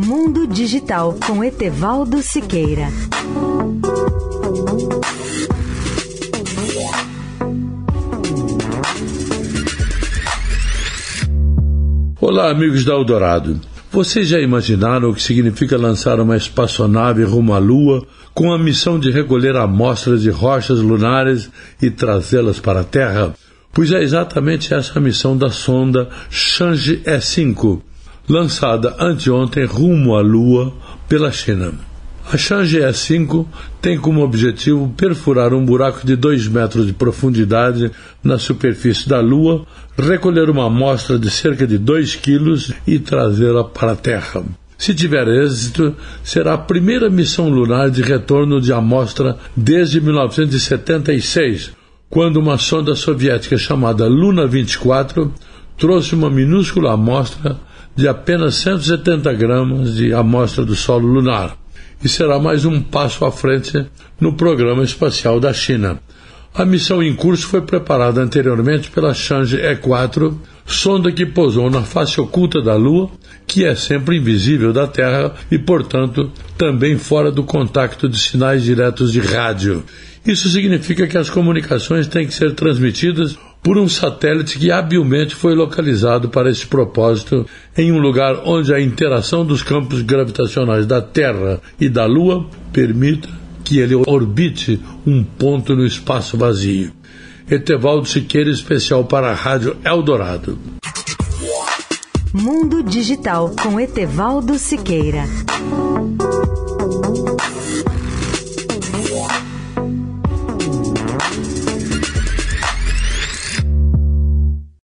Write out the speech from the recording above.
Mundo Digital com Etevaldo Siqueira. Olá, amigos da Eldorado. Vocês já imaginaram o que significa lançar uma espaçonave rumo à Lua com a missão de recolher amostras de rochas lunares e trazê-las para a Terra? Pois é exatamente essa a missão da sonda Chang'e E5, lançada anteontem rumo à Lua pela China. A Chang'e E5 tem como objetivo perfurar um buraco de 2 metros de profundidade na superfície da Lua, recolher uma amostra de cerca de 2 quilos e trazê-la para a Terra. Se tiver êxito, será a primeira missão lunar de retorno de amostra desde 1976, quando uma sonda soviética chamada Luna 24 trouxe uma minúscula amostra de apenas 170 gramas de amostra do solo lunar e será mais um passo à frente no programa espacial da China. A missão em curso foi preparada anteriormente pela Chang'e E4, sonda que pousou na face oculta da Lua, que é sempre invisível da Terra e, portanto, também fora do contacto de sinais diretos de rádio. Isso significa que as comunicações têm que ser transmitidas por um satélite que habilmente foi localizado para esse propósito em um lugar onde a interação dos campos gravitacionais da Terra e da Lua permita que ele orbite um ponto no espaço vazio. Etevaldo Siqueira, especial para a Rádio Eldorado. Mundo Digital com Etevaldo Siqueira.